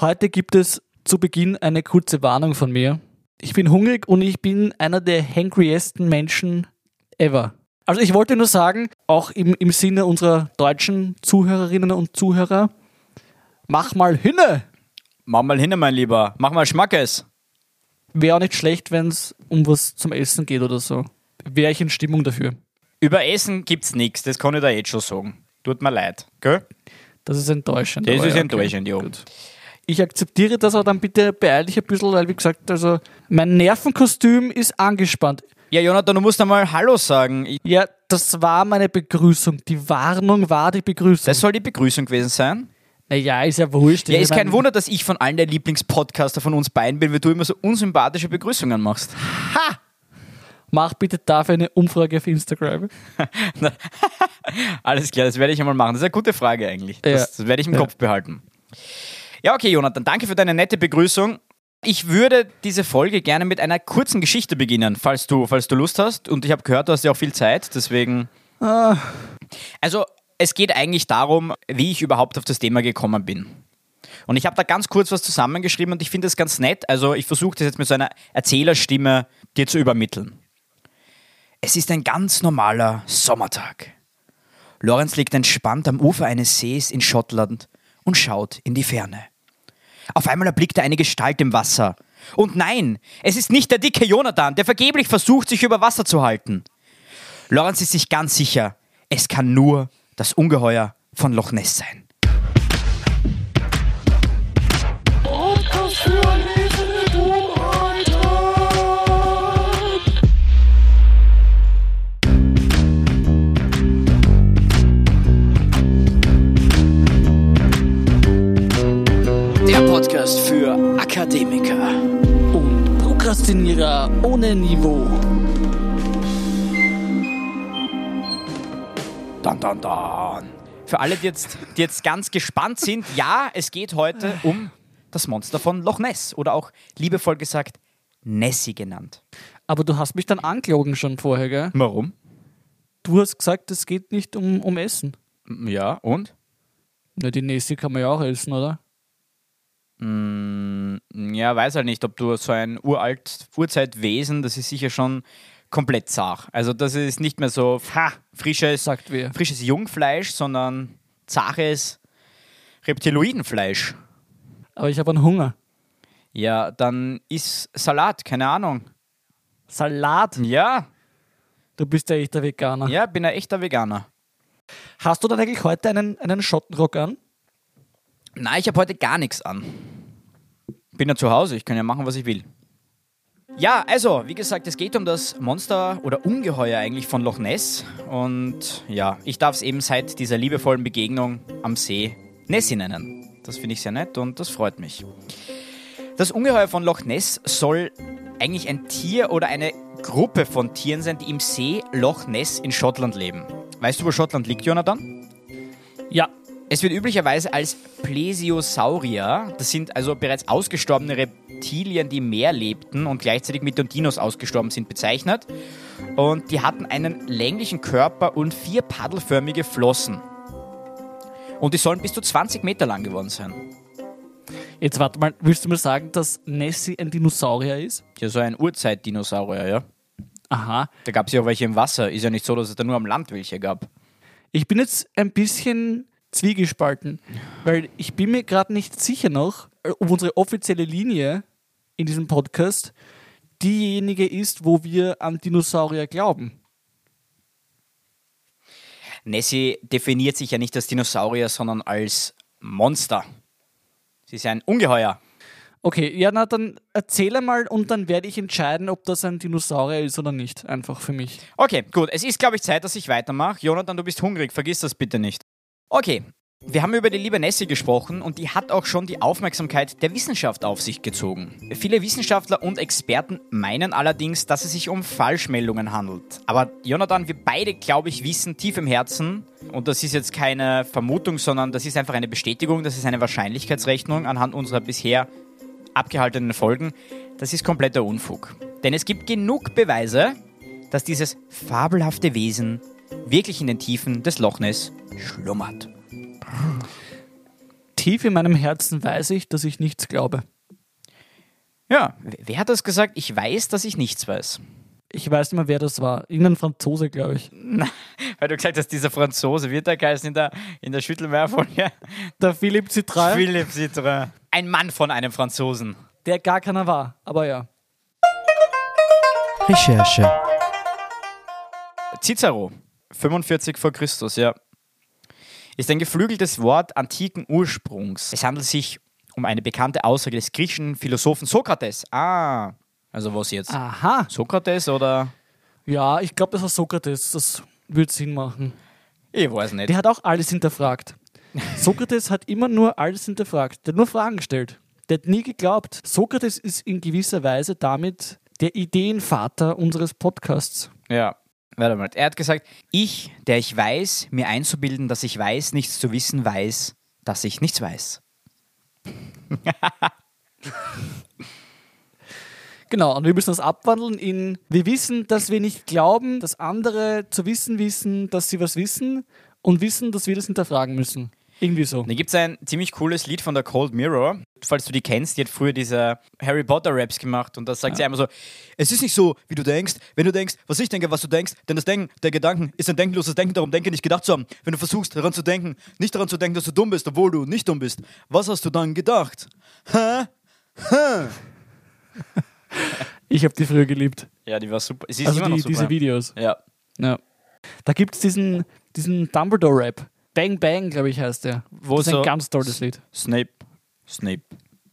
Heute gibt es zu Beginn eine kurze Warnung von mir. Ich bin hungrig und ich bin einer der hangriesten Menschen ever. Also ich wollte nur sagen, auch im, im Sinne unserer deutschen Zuhörerinnen und Zuhörer, mach mal hinne! Mach mal hin, mein Lieber. Mach mal Schmackes. Wäre auch nicht schlecht, wenn es um was zum Essen geht oder so. Wäre ich in Stimmung dafür. Über Essen gibt's nichts, das kann ich da jetzt schon sagen. Tut mir leid, gell? Das ist enttäuschend. Das ist ja, enttäuschend, ja. Ich akzeptiere das, aber dann bitte beeil dich ein bisschen, weil wie gesagt, also mein Nervenkostüm ist angespannt. Ja, Jonathan, du musst einmal Hallo sagen. Ich, Ja, das war meine Begrüßung. Die Warnung war die Begrüßung. das soll die Begrüßung gewesen sein. naja, ist ja wurscht. Ja, ist kein Wunder, dass ich von allen der Lieblingspodcaster von uns beiden bin, weil du immer so unsympathische Begrüßungen machst. Mach bitte dafür eine Umfrage auf Instagram. Alles klar, das werde ich einmal machen. Das ist eine gute Frage eigentlich. Das, Ja. das werde ich im Ja. Kopf behalten. Ja, okay, Jonathan, danke für deine nette Begrüßung. Ich würde diese Folge gerne mit einer kurzen Geschichte beginnen, falls du, falls du Lust hast. Und ich habe gehört, du hast ja auch viel Zeit, deswegen. Ah. Also, es geht eigentlich darum, wie ich überhaupt auf das Thema gekommen bin. Und ich habe da ganz kurz was zusammengeschrieben und ich finde das ganz nett. Also, ich versuche das jetzt mit so einer Erzählerstimme dir zu übermitteln. Es ist ein ganz normaler Sommertag. Lorenz liegt entspannt am Ufer eines Sees in Schottland und schaut in die Ferne. Auf einmal erblickt er eine Gestalt im Wasser. Und nein, es ist nicht der dicke Jonathan, der vergeblich versucht, sich über Wasser zu halten. Lorenz ist sich ganz sicher, es kann nur das Ungeheuer von Loch Ness sein. Prokrastinierer ohne Niveau. Dann, dann, dann. Für alle, die jetzt, die jetzt ganz gespannt sind, ja, es geht heute um das Monster von Loch Ness oder auch liebevoll gesagt Nessie genannt. Aber du hast mich dann angelogen schon vorher, gell? Warum? Du hast gesagt, es geht nicht um, um Essen. Ja, und? Na, die Nessie kann man ja auch essen, oder? Ja, weiß halt nicht, ob du so ein uralt Urzeitwesen, das ist sicher schon komplett zart. Also das ist nicht mehr so ha, frisches, Sagt wer. frisches Jungfleisch, sondern zaches Reptiloidenfleisch. Aber ich habe einen Hunger. Ja, dann ist Salat, keine Ahnung. Salat. Ja, Du bist ja echter Veganer. ja, bin ein echter Veganer. Hast du dann eigentlich heute einen, einen Schottenrock an? Nein, ich habe heute gar nichts an. Bin ja zu Hause, ich kann ja machen, was ich will. Ja, also, wie gesagt, es geht um das Monster oder Ungeheuer eigentlich von Loch Ness. Und ja, ich darf es eben seit dieser liebevollen Begegnung am See Nessie nennen. Das finde ich sehr nett und das freut mich. Das Ungeheuer von Loch Ness soll eigentlich ein Tier oder eine Gruppe von Tieren sein, die im See Loch Ness in Schottland leben. Weißt du, wo Schottland liegt, Jonathan? Ja. Es wird üblicherweise als Plesiosaurier, das sind also bereits ausgestorbene Reptilien, die im Meer lebten und gleichzeitig mit den Dinos ausgestorben sind, bezeichnet. Und die hatten einen länglichen Körper und vier paddelförmige Flossen. Und die sollen bis zu 20 Meter lang geworden sein. Jetzt warte mal, willst du mir sagen, dass Nessie ein Dinosaurier ist? Ja, so ein Urzeitdinosaurier, ja. Aha. Da gab es ja auch welche im Wasser. Ist ja nicht so, dass es da nur am Land welche gab. Ich bin jetzt ein bisschen zwiegespalten, weil ich bin mir gerade nicht sicher noch, ob unsere offizielle Linie in diesem Podcast diejenige ist, wo wir an Dinosaurier glauben. Nessie definiert sich ja nicht als Dinosaurier, sondern als Monster. Sie ist ein Ungeheuer. Okay, ja, na dann erzähle mal und dann werde ich entscheiden, ob das ein Dinosaurier ist oder nicht. Einfach für mich. Okay, gut. Es ist, glaube ich, Zeit, dass ich weitermache. Jonathan, du bist hungrig. Vergiss das bitte nicht. Okay. Wir haben über die liebe Nessie gesprochen und die hat auch schon die Aufmerksamkeit der Wissenschaft auf sich gezogen. Viele Wissenschaftler und Experten meinen allerdings, dass es sich um Falschmeldungen handelt. Aber Jonathan, wir beide, glaube ich, wissen tief im Herzen, und das ist jetzt keine Vermutung, sondern das ist einfach eine Bestätigung, das ist eine Wahrscheinlichkeitsrechnung anhand unserer bisher abgehaltenen Folgen, das ist kompletter Unfug. Denn es gibt genug Beweise, dass dieses fabelhafte Wesen wirklich in den Tiefen des Loch Ness schlummert. Tief in meinem Herzen weiß ich, dass ich nichts glaube. Ja, wer hat das gesagt? Ich weiß, dass ich nichts weiß. Ich weiß nicht mehr, wer das war. Irgendein Franzose, glaube ich. Weil du gesagt hast, dieser Franzose wird der geheißen in der, in der Schüttelmeerfolge. Der Philipp Citroën, Philipp Citroën. Ein Mann von einem Franzosen. der gar keiner war. Aber ja. Recherche. Cicero, 45 vor Christus, ja. Ist ein geflügeltes Wort antiken Ursprungs. Es handelt sich um eine bekannte Aussage des griechischen Philosophen Sokrates. Ah, also was jetzt? Aha. Sokrates oder? Ja, ich glaube, das war Sokrates. Das würde Sinn machen. Ich weiß nicht. Der hat auch alles hinterfragt. Sokrates hat immer nur alles hinterfragt. Der hat nur Fragen gestellt. Der hat nie geglaubt. Sokrates ist in gewisser Weise damit der Ideenvater unseres Podcasts. Ja, warte mal. Er hat gesagt, ich, der ich weiß, mir einzubilden, dass ich weiß, nichts zu wissen, weiß, dass ich nichts weiß. Genau, und wir müssen das abwandeln in, wir wissen, dass wir nicht glauben, dass andere zu wissen wissen, dass sie was wissen und wissen, dass wir das hinterfragen müssen. Irgendwie so. Da gibt es ein ziemlich cooles Lied von der Cold Mirror. Falls du die kennst, die hat früher diese Harry Potter Raps gemacht und da sagt sie einmal so: Es ist nicht so, wie du denkst. Wenn du denkst, was ich denke, was du denkst, denn das Denken der Gedanken ist ein denkenloses Denken, darum denke nicht gedacht zu haben. Wenn du versuchst, daran zu denken, nicht daran zu denken, dass du dumm bist, obwohl du nicht dumm bist, was hast du dann gedacht? Hä? Hä? Ich habe die früher geliebt. Ja, die war super. Sie ist Also immer noch die, super. diese Videos. ja. Ja. Da gibt es diesen, diesen Dumbledore-Rap. Bang Bang, glaube ich, heißt der. Wo das ist so- ein ganz tolles Lied. Snape. Snape.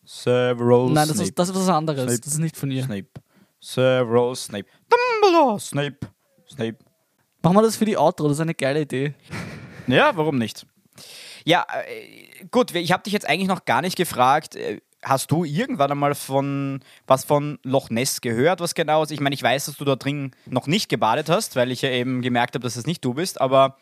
Several Nein, das Snape. ist, das ist was anderes. Snape. Das ist nicht von ihr. Snape. Several Snape. Dumbledore. Snape. Snape. Machen wir das für die Outro, das ist eine geile Idee. Ja, warum nicht? Ja, äh, gut, ich habe dich jetzt eigentlich noch gar nicht gefragt. äh, Hast du irgendwann einmal von was von Loch Ness gehört, was genau ist? Ich meine, ich weiß, dass du da drin noch nicht gebadet hast, weil ich ja eben gemerkt habe, dass es nicht du bist, aber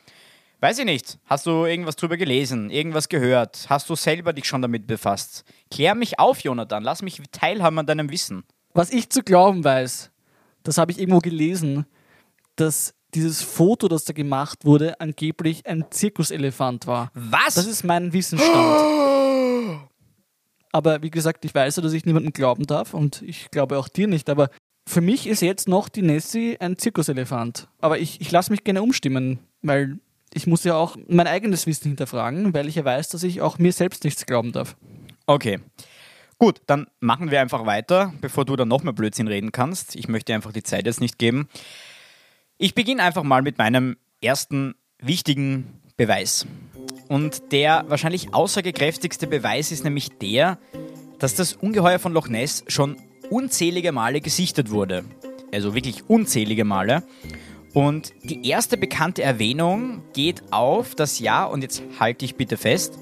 weiß ich nicht. Hast du irgendwas drüber gelesen, irgendwas gehört? Hast du selber dich schon damit befasst? Klär mich auf, Jonathan, lass mich teilhaben an deinem Wissen. Was ich zu glauben weiß, das habe ich irgendwo gelesen, dass dieses Foto, das da gemacht wurde, angeblich ein Zirkuselefant war. Was? Das ist mein Wissensstand. Aber wie gesagt, ich weiß ja, dass ich niemandem glauben darf und ich glaube auch dir nicht. Aber für mich ist jetzt noch die Nessie ein Zirkuselefant. Aber ich, ich lasse mich gerne umstimmen, weil ich muss ja auch mein eigenes Wissen hinterfragen, weil ich ja weiß, dass ich auch mir selbst nichts glauben darf. Okay. Gut, dann machen wir einfach weiter, bevor du dann noch mehr Blödsinn reden kannst. Ich möchte einfach die Zeit jetzt nicht geben. Ich beginne einfach mal mit meinem ersten wichtigen Beweis. Und der wahrscheinlich aussagekräftigste Beweis ist nämlich der, dass das Ungeheuer von Loch Ness schon unzählige Male gesichtet wurde. Also wirklich unzählige Male. Und die erste bekannte Erwähnung geht auf das Jahr, und jetzt halte ich bitte fest,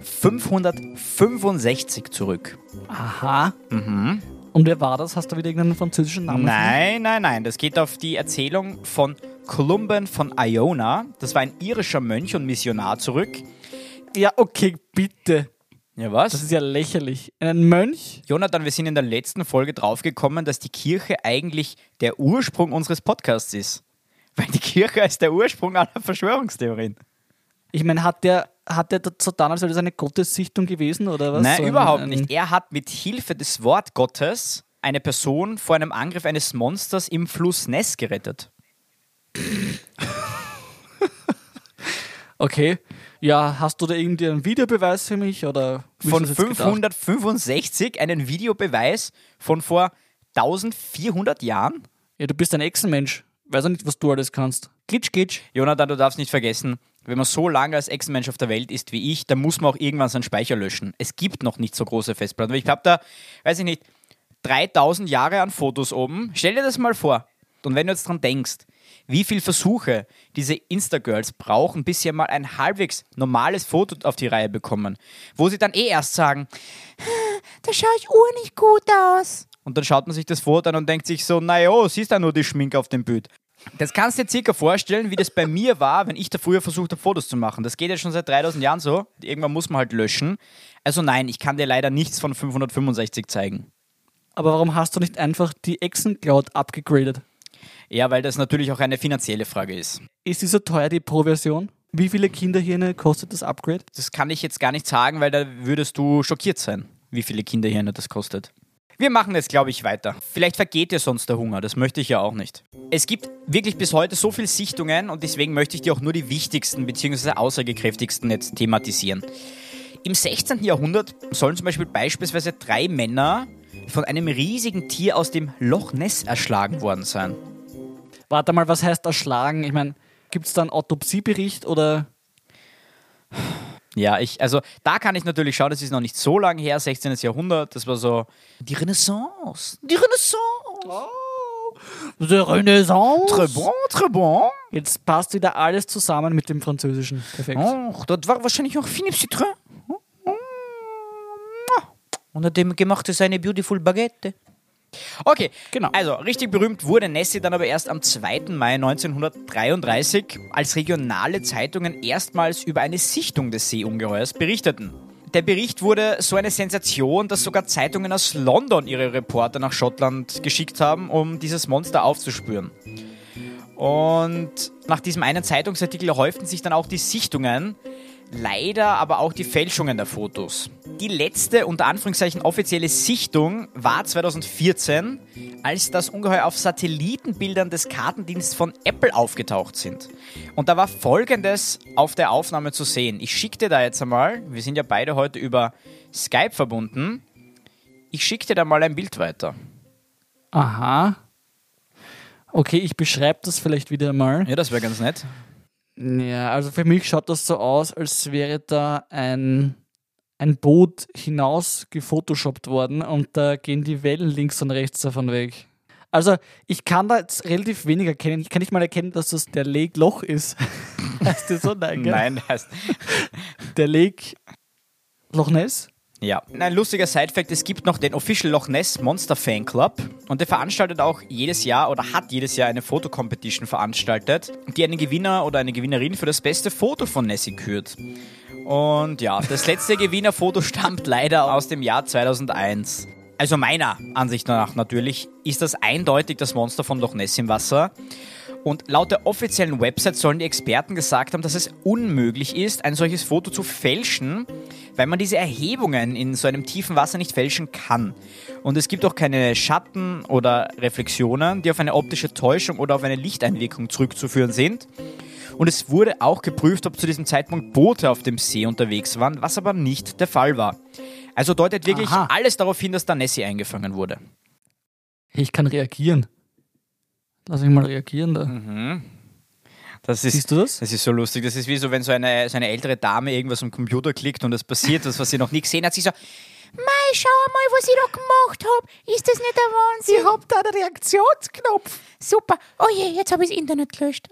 565 zurück. Aha. Und wer war das? Hast du wieder irgendeinen französischen Namen? Nein, nein, nein. Das geht auf die Erzählung von Columban von Iona. Das war ein irischer Mönch und Missionar zurück. Ja, okay, bitte. Ja, was? Das ist ja lächerlich. Ein Mönch? Jonathan, wir sind in der letzten Folge draufgekommen, dass die Kirche eigentlich der Ursprung unseres Podcasts ist. Weil die Kirche ist der Ursprung aller Verschwörungstheorien. Ich meine, hat der, hat der so dann, als wäre das eine Gottessichtung gewesen oder was? Nein, So ein- überhaupt ein- nicht. Er hat mit Hilfe des Wortgottes eine Person vor einem Angriff eines Monsters im Fluss Ness gerettet. Okay. Ja, hast du da irgendwie einen Videobeweis für mich oder Von ist das jetzt gedacht? 565 einen Videobeweis von vor 1400 Jahren? Ja, du bist ein Echsenmensch. Weiß auch nicht, was du alles kannst. Glitsch, glitsch. Jonathan, du darfst nicht vergessen, wenn man so lange als Ex-Mensch auf der Welt ist wie ich, dann muss man auch irgendwann seinen Speicher löschen. Es gibt noch nicht so große Festplatten. Ich habe da, weiß ich nicht, 3000 Jahre an Fotos oben. Stell dir das mal vor. Und wenn du jetzt dran denkst, wie viele Versuche diese Insta-Girls brauchen, bis sie mal ein halbwegs normales Foto auf die Reihe bekommen, wo sie dann eh erst sagen, da schaue ich ur nicht gut aus. Und dann schaut man sich das Foto an und denkt sich so, naja, siehst du nur die Schminke auf dem Bild. Das kannst du dir circa vorstellen, wie das bei mir war, wenn ich da früher versucht habe, Fotos zu machen. Das geht ja schon seit 3000 Jahren so. Irgendwann muss man halt löschen. Also nein, ich kann dir leider nichts von 565 zeigen. Aber warum hast du nicht einfach die Echsen-Cloud abgegradet? Ja, weil das natürlich auch eine finanzielle Frage ist. Ist die so teuer, die Pro-Version? Wie viele Kinderhirne kostet das Upgrade? Das kann ich jetzt gar nicht sagen, weil da würdest du schockiert sein, wie viele Kinderhirne das kostet. Wir machen jetzt, glaube ich, weiter. Vielleicht vergeht dir sonst der Hunger, das möchte ich ja auch nicht. Es gibt wirklich bis heute so viele Sichtungen und deswegen möchte ich dir auch nur die wichtigsten bzw. aussagekräftigsten jetzt thematisieren. Im 16. Jahrhundert sollen zum Beispiel beispielsweise drei Männer von einem riesigen Tier aus dem Loch Ness erschlagen worden sein. Warte mal, was heißt erschlagen? Ich meine, gibt es da einen Autopsiebericht oder Ja, ich, also da kann ich natürlich schauen, das ist noch nicht so lange her, 16. Jahrhundert, das war so die Renaissance. Die Renaissance. The Renaissance? Très bon, très bon. Jetzt passt wieder alles zusammen mit dem Französischen. Perfekt. Oh, dort war wahrscheinlich noch Philippe Citroën. Und hat dem gemacht ist eine beautiful Baguette. Okay, Genau. Also, richtig berühmt wurde Nessie dann aber erst am 2. Mai 1933, als regionale Zeitungen erstmals über eine Sichtung des Seeungeheuers berichteten. Der Bericht wurde so eine Sensation, dass sogar Zeitungen aus London ihre Reporter nach Schottland geschickt haben, um dieses Monster aufzuspüren. Und nach diesem einen Zeitungsartikel häuften sich dann auch die Sichtungen, leider aber auch die Fälschungen der Fotos. Die letzte, unter Anführungszeichen, offizielle Sichtung war 2014, als das Ungeheuer auf Satellitenbildern des Kartendienstes von Apple aufgetaucht sind. Und da war folgendes auf der Aufnahme zu sehen. Ich schicke dir da jetzt einmal, wir sind ja beide heute über Skype verbunden, ich schicke dir da mal ein Bild weiter. Aha. Okay, ich beschreibe das vielleicht wieder mal. Ja, das wäre ganz nett. Ja, also für mich schaut das so aus, als wäre da ein, ein Boot hinaus gefotoshoppt worden und da gehen die Wellen links und rechts davon weg. Also ich kann da jetzt relativ wenig erkennen. Ich kann nicht mal erkennen, dass das der Lake Loch ist. heißt das so? Nein, gell? Nein, heißt, Der Lake Loch Ness? Ja. Ein lustiger Sidefact, es gibt noch den Official Loch Ness Monster Fan Club und der veranstaltet auch jedes Jahr oder hat jedes Jahr eine Fotocompetition veranstaltet, die einen Gewinner oder eine Gewinnerin für das beste Foto von Nessie kürt. Und ja, das letzte Gewinnerfoto stammt leider aus dem Jahr 2001. Also meiner Ansicht nach natürlich ist das eindeutig das Monster von Loch Ness im Wasser. Und laut der offiziellen Website sollen die Experten gesagt haben, dass es unmöglich ist, ein solches Foto zu fälschen, weil man diese Erhebungen in so einem tiefen Wasser nicht fälschen kann. Und es gibt auch keine Schatten oder Reflexionen, die auf eine optische Täuschung oder auf eine Lichteinwirkung zurückzuführen sind. Und es wurde auch geprüft, ob zu diesem Zeitpunkt Boote auf dem See unterwegs waren, was aber nicht der Fall war. Also deutet wirklich Aha. alles darauf hin, dass da Nessie eingefangen wurde. Ich kann reagieren. Lass mich mal reagieren da. Das ist, Siehst du das? Das ist so lustig. Das ist wie so, wenn so eine, so eine ältere Dame irgendwas am Computer klickt und es passiert was, was sie noch nie gesehen hat. Sie so, Mei, schau mal, was ich da gemacht hab. Ist das nicht der Wahnsinn? Ich hab da einen Reaktionsknopf. Super. Oh je, jetzt habe ich das Internet gelöscht.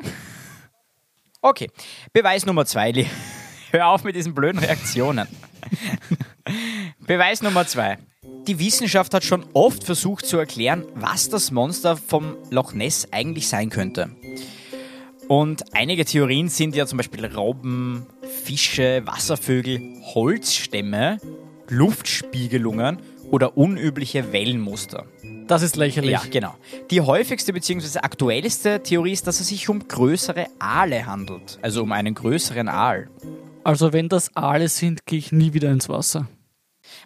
okay, Beweis Nummer zwei. Lee. Hör auf mit diesen blöden Reaktionen. Beweis Nummer zwei. Die Wissenschaft hat schon oft versucht zu erklären, was das Monster vom Loch Ness eigentlich sein könnte. Und einige Theorien sind ja zum Beispiel Robben, Fische, Wasservögel, Holzstämme, Luftspiegelungen oder unübliche Wellenmuster. Das ist lächerlich. Ja, genau. Die häufigste bzw. aktuellste Theorie ist, dass es sich um größere Aale handelt. Also um einen größeren Aal. Also wenn das Aale sind, gehe ich nie wieder ins Wasser.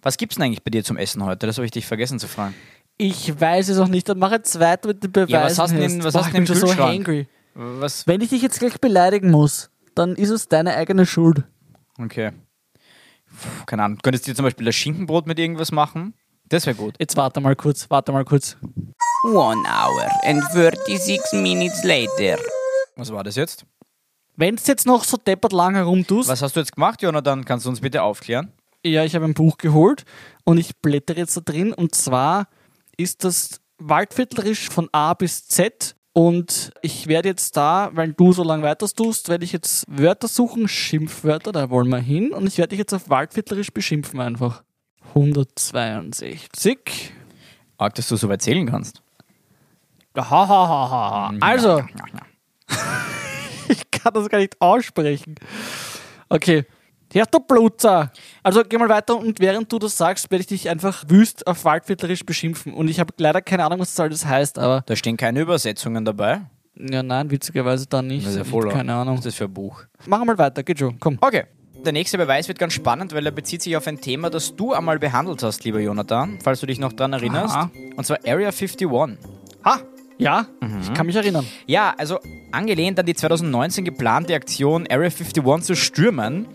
Was gibt's denn eigentlich bei dir zum Essen heute? Das habe ich dich vergessen zu fragen. Ich weiß es auch nicht. Dann mach jetzt weiter mit den Beweisen. Ja, was hast du denn- was Boah, hast ich du denn bin im schon so hangry. Was? Wenn ich dich jetzt gleich beleidigen muss, dann ist es deine eigene Schuld. Okay. Puh, keine Ahnung. Könntest du dir zum Beispiel das Schinkenbrot mit irgendwas machen? Das wäre gut. Jetzt warte mal kurz, warte mal kurz. One hour and 36 minutes later. Was war das jetzt? Wenn du jetzt noch so deppert lang herumtust, Was hast du jetzt gemacht, Jonathan? Kannst du uns bitte aufklären? Ja, ich habe ein Buch geholt und ich blättere jetzt da drin und zwar ist das waldviertlerisch von A bis Z und ich werde jetzt da, weil du so lange weiter tust, werde ich jetzt Wörter suchen, Schimpfwörter, da wollen wir hin und ich werde dich jetzt auf waldviertlerisch beschimpfen einfach. 162. Arg, dass du so weit zählen kannst. Hahaha. Also, ich kann das gar nicht aussprechen. Okay. Ja, du Blutzer. Also geh mal weiter und während du das sagst, werde ich dich einfach wüst auf waldviertlerisch beschimpfen. Und ich habe leider keine Ahnung, was das alles heißt, aber Da stehen keine Übersetzungen dabei. Ja, nein, witzigerweise dann nicht. Das ist ja Ich- voll. Keine Ahnung. Was ist das für ein Buch? Machen wir mal weiter, geht schon. Komm. Okay. Der nächste Beweis wird ganz spannend, weil er bezieht sich auf ein Thema, das du einmal behandelt hast, lieber Jonathan, falls du dich noch dran erinnerst. Aha. Und zwar Area 51. Ha! Ja, Mhm. ich kann mich erinnern. Ja, also angelehnt an die 2019 geplante Aktion Area 51 zu stürmen,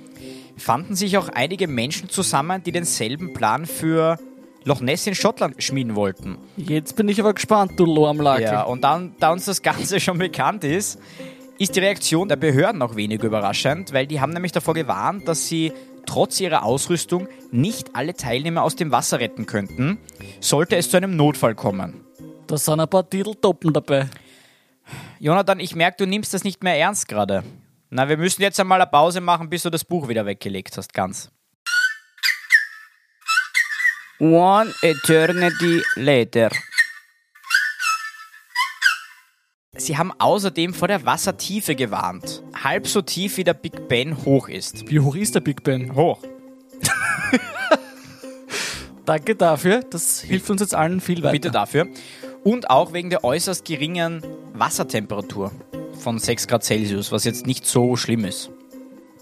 fanden sich auch einige Menschen zusammen, die denselben Plan für Loch Ness in Schottland schmieden wollten. Jetzt bin ich aber gespannt, du Lormlackel. Ja, und dann, da uns das Ganze schon bekannt ist, ist die Reaktion der Behörden auch wenig überraschend, weil die haben nämlich davor gewarnt, dass sie trotz ihrer Ausrüstung nicht alle Teilnehmer aus dem Wasser retten könnten, sollte es zu einem Notfall kommen. Da sind ein paar Titeltoppen dabei. Jonathan, ich merke, du nimmst das nicht mehr ernst gerade. Na, wir müssen jetzt einmal eine Pause machen, bis du das Buch wieder weggelegt hast, ganz. One Eternity Later. Sie haben außerdem vor der Wassertiefe gewarnt. Halb so tief wie der Big Ben hoch ist. Wie hoch ist der Big Ben? Hoch. Danke dafür. Das hilft uns jetzt allen viel weiter. Bitte dafür. Und auch wegen der äußerst geringen Wassertemperatur von 6 Grad Celsius, was jetzt nicht so schlimm ist.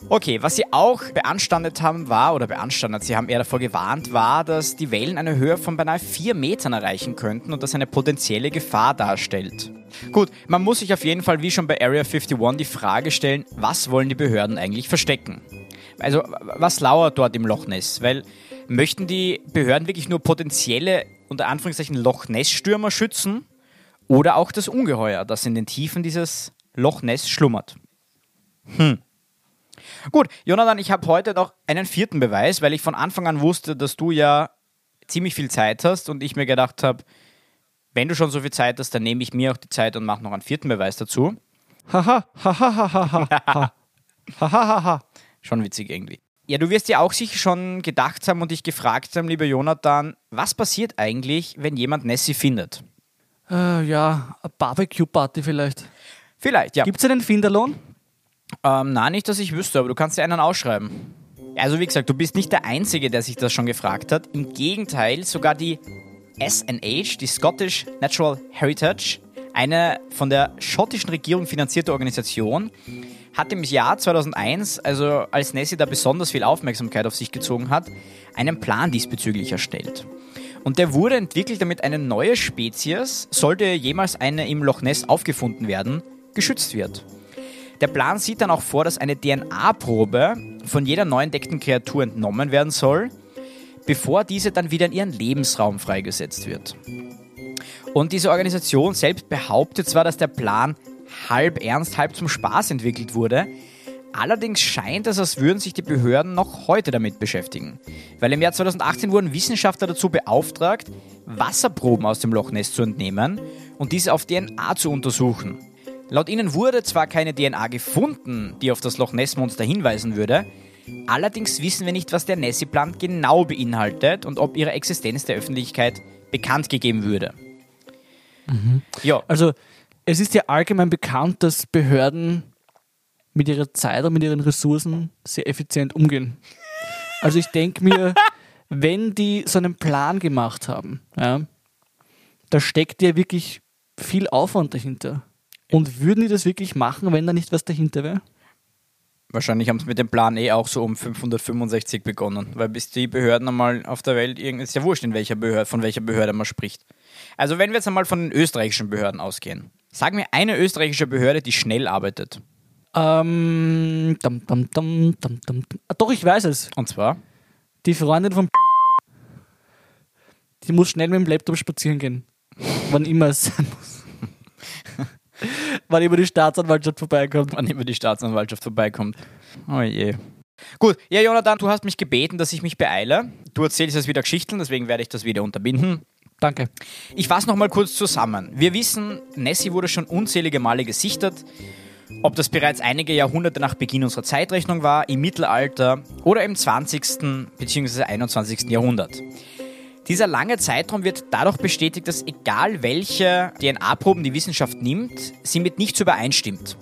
Okay, was sie auch beanstandet haben war, oder beanstandet, sie haben eher davor gewarnt, war, dass die Wellen eine Höhe von beinahe 4 Metern erreichen könnten und das eine potenzielle Gefahr darstellt. Gut, man muss sich auf jeden Fall wie schon bei Area 51 die Frage stellen, was wollen die Behörden eigentlich verstecken? Also, was lauert dort im Loch Ness? Weil möchten die Behörden wirklich nur potenzielle, unter Anführungszeichen, Loch Ness-Stürmer schützen oder auch das Ungeheuer, das in den Tiefen dieses Loch Ness schlummert? Hm. Gut, Jonathan, ich habe heute noch einen vierten Beweis, weil ich von Anfang an wusste, dass du ja ziemlich viel Zeit hast und ich mir gedacht habe, wenn du schon so viel Zeit hast, dann nehme ich mir auch die Zeit und mache noch einen vierten Beweis dazu. Haha, haha, haha. Schon witzig irgendwie. Ja, du wirst ja auch sicher schon gedacht haben und dich gefragt haben, lieber Jonathan, was passiert eigentlich, wenn jemand Nessie findet? Äh, ja, eine Barbecue-Party vielleicht. Vielleicht, ja. Gibt es einen Finderlohn? Ähm, na, nicht, dass ich wüsste, aber du kannst dir einen ausschreiben. Also wie gesagt, du bist nicht der Einzige, der sich das schon gefragt hat. Im Gegenteil, sogar die SNH, die Scottish Natural Heritage, eine von der schottischen Regierung finanzierte Organisation, hat im Jahr 2001, also als Nessie da besonders viel Aufmerksamkeit auf sich gezogen hat, einen Plan diesbezüglich erstellt. Und der wurde entwickelt, damit eine neue Spezies, sollte jemals eine im Loch Ness aufgefunden werden, geschützt wird. Der Plan sieht dann auch vor, dass eine DNA-Probe von jeder neu entdeckten Kreatur entnommen werden soll, bevor diese dann wieder in ihren Lebensraum freigesetzt wird. Und diese Organisation selbst behauptet zwar, dass der Plan halb ernst, halb zum Spaß entwickelt wurde, allerdings scheint es, als würden sich die Behörden noch heute damit beschäftigen. Weil im Jahr 2018 wurden Wissenschaftler dazu beauftragt, Wasserproben aus dem Loch Ness zu entnehmen und diese auf DNA zu untersuchen. Laut ihnen wurde zwar keine DNA gefunden, die auf das Loch Ness-Monster hinweisen würde, allerdings wissen wir nicht, was der Nessie-Plan genau beinhaltet und ob ihre Existenz der Öffentlichkeit bekannt gegeben würde. Ja, Also, es ist ja allgemein bekannt, dass Behörden mit ihrer Zeit und mit ihren Ressourcen sehr effizient umgehen. Also, ich denke mir, wenn die so einen Plan gemacht haben, ja, da steckt ja wirklich viel Aufwand dahinter. Und würden die das wirklich machen, wenn da nicht was dahinter wäre? wahrscheinlich haben sie mit dem Plan eh auch so um 565 begonnen, weil bis die Behörden einmal auf der Welt, ist ja wurscht, in welcher Behörde, von welcher Behörde man spricht. Also wenn wir jetzt einmal von den österreichischen Behörden ausgehen, sag mir eine österreichische Behörde, die schnell arbeitet. Ähm, dam, dam, dam, dam, dam. Ah, doch, ich weiß es. Und zwar, Die Freundin von die muss schnell mit dem Laptop spazieren gehen. Wann immer es sein muss. Wann immer die Staatsanwaltschaft vorbeikommt. wann immer die Staatsanwaltschaft vorbeikommt. Oh je. Gut, ja Jonathan, du hast mich gebeten, dass ich mich beeile. Du erzählst jetzt wieder Geschichten, deswegen werde ich das wieder unterbinden. Danke. Ich fasse nochmal kurz zusammen. Wir wissen, Nessie wurde schon unzählige Male gesichtet. Ob das bereits einige Jahrhunderte nach Beginn unserer Zeitrechnung war, im Mittelalter oder im 20. bzw. 21. Jahrhundert. Dieser lange Zeitraum wird dadurch bestätigt, dass egal welche DNA-Proben die Wissenschaft nimmt, sie mit nichts übereinstimmt.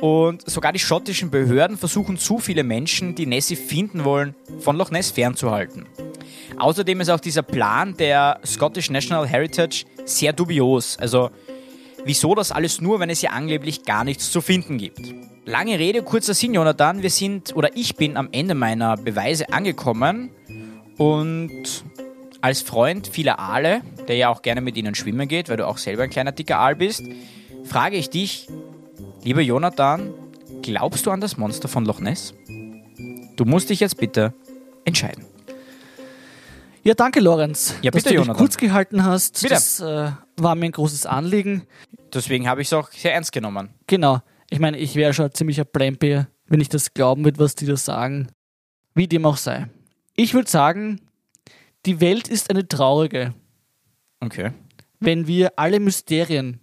Und sogar die schottischen Behörden versuchen zu viele Menschen, die Nessie finden wollen, von Loch Ness fernzuhalten. Außerdem ist auch dieser Plan der Scottish National Heritage sehr dubios. Also Wieso das alles nur, wenn es hier angeblich gar nichts zu finden gibt? Lange Rede, kurzer Sinn, Jonathan. Wir sind, oder ich bin am Ende meiner Beweise angekommen und als Freund vieler Aale, der ja auch gerne mit ihnen schwimmen geht, weil du auch selber ein kleiner dicker Aal bist, frage ich dich, lieber Jonathan, glaubst du an das Monster von Loch Ness? Du musst dich jetzt bitte entscheiden. Ja, danke, Lorenz, Ja, dass bitte, du dich Jonathan. kurz gehalten hast. Bitte. Das äh, war mir ein großes Anliegen. Deswegen habe ich es auch sehr ernst genommen. Genau. Ich meine, ich wäre schon ein ziemlicher Blampier, wenn ich das glauben würde, was die da sagen. Wie dem auch sei. Ich würde sagen, die Welt ist eine traurige, Okay. wenn wir alle Mysterien,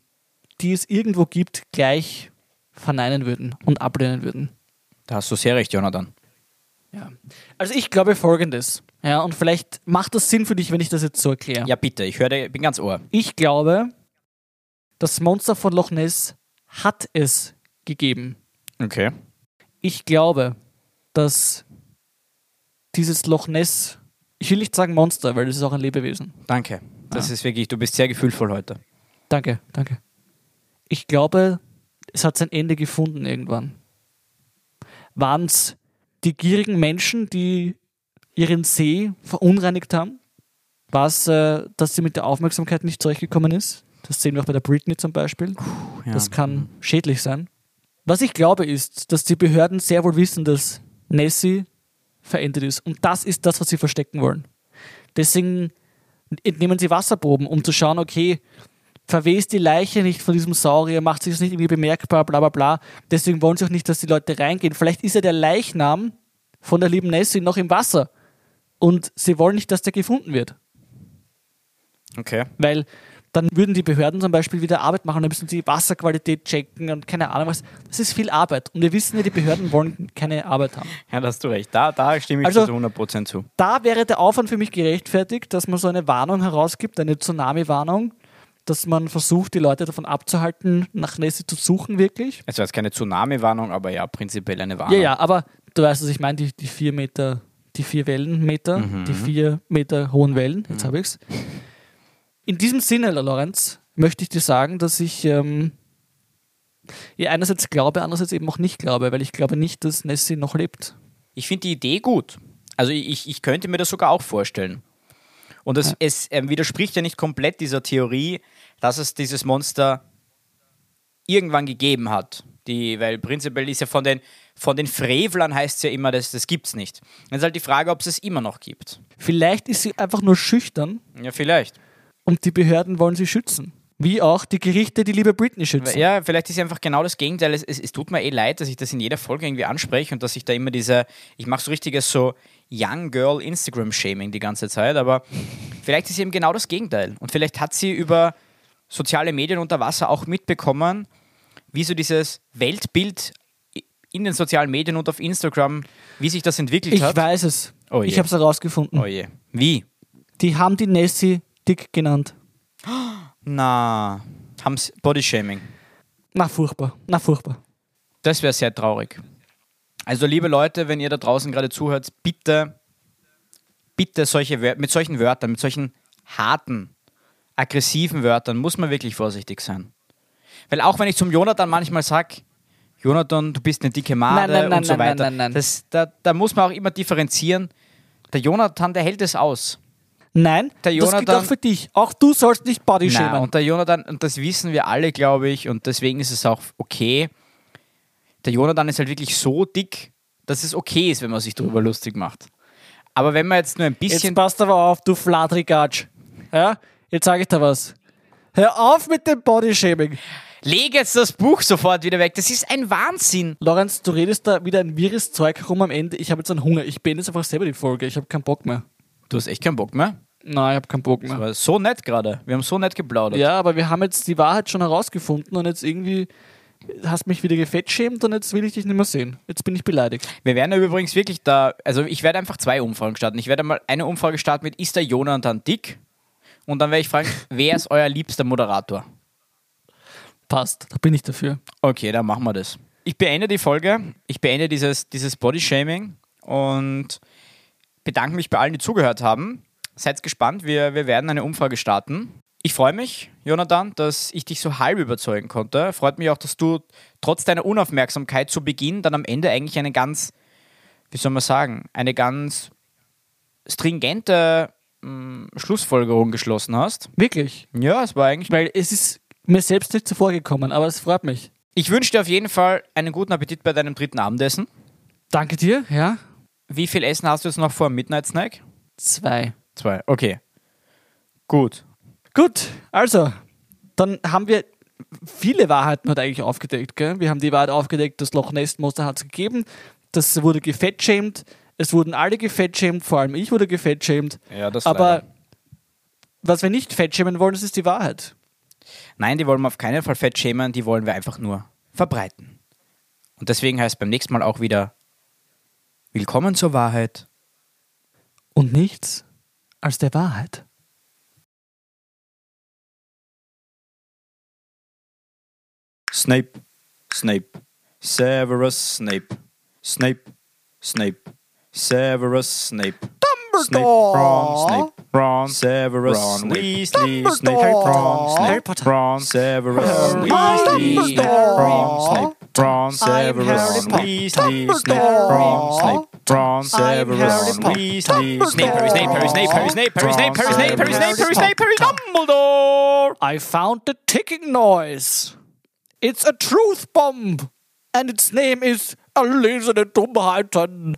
die es irgendwo gibt, gleich verneinen würden und ablehnen würden. Da hast du sehr recht, Jonathan. Ja. Also ich glaube folgendes. Ja, und vielleicht macht das Sinn für dich, wenn ich das jetzt so erkläre. Ja, bitte, ich höre dir, bin ganz ohr. Ich glaube, das Monster von Loch Ness hat es gegeben. Okay. Ich glaube, dass dieses Loch Ness, ich will nicht sagen Monster, weil das ist auch ein Lebewesen. Danke. Das Ah. ist wirklich, du bist sehr gefühlvoll heute. Danke, danke. Ich glaube, es hat sein Ende gefunden irgendwann. Waren es die gierigen Menschen, die ihren See verunreinigt haben? War es, äh, dass sie mit der Aufmerksamkeit nicht zurechtgekommen ist? Das sehen wir auch bei der Britney zum Beispiel. Ja. Das kann schädlich sein. Was ich glaube, ist, dass die Behörden sehr wohl wissen, dass Nessie verändert ist. Und das ist das, was sie verstecken wollen. Deswegen entnehmen sie Wasserproben, um zu schauen, okay, verwest die Leiche nicht von diesem Saurier, macht sich das nicht irgendwie bemerkbar, bla bla bla. Deswegen wollen sie auch nicht, dass die Leute reingehen. Vielleicht ist ja der Leichnam von der lieben Nessie noch im Wasser. Und sie wollen nicht, dass der gefunden wird. Okay. Weil dann würden die Behörden zum Beispiel wieder Arbeit machen, dann müssen sie Wasserqualität checken und keine Ahnung was. Das ist viel Arbeit. Und wir wissen ja, die Behörden wollen keine Arbeit haben. Ja, da hast du recht. Da, da stimme ich Also- zu 100% zu. Da wäre der Aufwand für mich gerechtfertigt, dass man so eine Warnung herausgibt, eine Tsunami-Warnung, dass man versucht, die Leute davon abzuhalten, nach Nessie zu suchen, wirklich. Also jetzt keine Tsunami-Warnung, aber ja, prinzipiell eine Warnung. Ja, ja, aber du weißt, was ich meine, die, die vier Meter, die vier Wellenmeter, Mhm. die vier Meter hohen Wellen, jetzt habe ich's. In diesem Sinne, Lorenz, möchte ich dir sagen, dass ich ähm, ja, einerseits glaube, andererseits eben auch nicht glaube, weil ich glaube nicht, dass Nessie noch lebt. Ich finde die Idee gut. Also ich, ich könnte mir das sogar auch vorstellen. Und es, es ähm, widerspricht ja nicht komplett dieser Theorie, dass es dieses Monster irgendwann gegeben hat. Die, weil prinzipiell ist ja von den, von den Frevlern heißt es ja immer, das, das gibt es nicht. Dann ist halt die Frage, ob es es immer noch gibt. Vielleicht ist sie einfach nur schüchtern Ja, vielleicht. Und die Behörden wollen sie schützen. Wie auch die Gerichte die liebe Britney schützen. Ja, vielleicht ist ja einfach genau das Gegenteil. Es, es, es tut mir eh leid, dass ich das in jeder Folge irgendwie anspreche und dass ich da immer diese, ich mache so richtiges so Young Girl Instagram Shaming die ganze Zeit, aber vielleicht ist eben genau das Gegenteil. Und vielleicht hat sie über soziale Medien unter Wasser auch mitbekommen, wie so dieses Weltbild in den sozialen Medien und auf Instagram, wie sich das entwickelt Ich hat. weiß es. Oh ich habe es herausgefunden. Oh je. Wie? Die haben die Nessie dick genannt. Na, haben's Bodyshaming. Na, furchtbar. Na, furchtbar. Das wäre sehr traurig. Also, liebe Leute, wenn ihr da draußen gerade zuhört, bitte, bitte solche mit solchen Wörtern, mit solchen harten, aggressiven Wörtern muss man wirklich vorsichtig sein. Weil auch wenn ich zum Jonathan manchmal sage, Jonathan, du bist eine dicke Made Nein, nein, nein, und so nein, weiter, nein, nein, nein. Das, da, da muss man auch immer differenzieren. Der Jonathan, der hält es aus. Nein, Der das gilt Jonathan- auch für dich. Auch du sollst nicht Body shamen. und der Jonathan, und das wissen wir alle, glaube ich, und deswegen ist es auch okay. Der Jonathan ist halt wirklich so dick, dass es okay ist, wenn man sich darüber lustig macht. Aber wenn man jetzt nur ein Jetzt bisschen. passt aber auf, du Fladrigatsch. Ja, jetzt sage ich dir was. Hör auf mit dem Bodyshaming. Leg jetzt das Buch sofort wieder weg. Das ist ein Wahnsinn. Lorenz, du redest da wieder ein wirres Zeug herum am Ende. Ich habe jetzt einen Hunger. Ich beende jetzt einfach selber die Folge. Ich habe keinen Bock mehr. Du hast echt keinen Bock mehr. Nein, ich habe keinen Bock mehr. So nett gerade. Wir haben so nett geplaudert. Ja, aber wir haben jetzt die Wahrheit schon herausgefunden und jetzt irgendwie hast mich wieder gefettschämt und jetzt will ich dich nicht mehr sehen. Jetzt bin ich beleidigt. Wir werden ja übrigens wirklich da. Also, ich werde einfach zwei Umfragen starten. Ich werde mal eine Umfrage starten mit: Ist der Jonathan dick? Und dann werde ich fragen: Wer ist euer liebster Moderator? Passt, da bin ich dafür. Okay, dann machen wir das. Ich beende die Folge. Ich beende dieses, dieses Bodyshaming und bedanke mich bei allen, die zugehört haben. Seid gespannt, wir, wir werden eine Umfrage starten. Ich freue mich, Jonathan, dass ich dich so halb überzeugen konnte. Freut mich auch, dass du trotz deiner Unaufmerksamkeit zu Beginn dann am Ende eigentlich eine ganz, wie soll man sagen, eine ganz stringente mh, Schlussfolgerung geschlossen hast. Wirklich. Ja, es war eigentlich. Weil es ist mir selbst nicht zuvor gekommen, aber es freut mich. Ich wünsche dir auf jeden Fall einen guten Appetit bei deinem dritten Abendessen. Danke dir, ja. Wie viel Essen hast du jetzt noch vor dem Midnight Snack? Zwei. Zwei. Okay. Gut. Gut, also, dann haben wir viele Wahrheiten heute eigentlich aufgedeckt. Gell? Wir haben die Wahrheit aufgedeckt, das Loch Ness Monster hat es gegeben. Das wurde gefettshamed. Es wurden alle gefettshamed, vor allem ich wurde gefettshamed. Ja, das Aber leider. was wir nicht fettschämen wollen, das ist die Wahrheit. Nein, die wollen wir auf keinen Fall fett schämen, die wollen wir einfach nur verbreiten. Und deswegen heißt beim nächsten Mal auch wieder Willkommen zur Wahrheit. Und nichts als der Wahrheit. Snape, Snape, Severus Snape, Snape, Snape, Severus Snape. Snape, Ron, Snape, Ron, Severus, Ron, Snape, Weasley, Snape, Snape, Ron, Harry Snape, Potter. Ron, Severus, Weasley, Weasley, Snape, Ron, Snape, Ron, Severus, Harry Potter. Weasley, Snape, Ron, Snape, Ron, Severus. Weasley, Snape, Harry, Snape, Harry, Snape, Harry, Snape, Harry, Snape, Harry, Snape, Harry, Snape, Harry, Snape, Harry, Dumbledore. I found the ticking noise. It's a truth bomb. And its name is Elizabeth Dummheiten.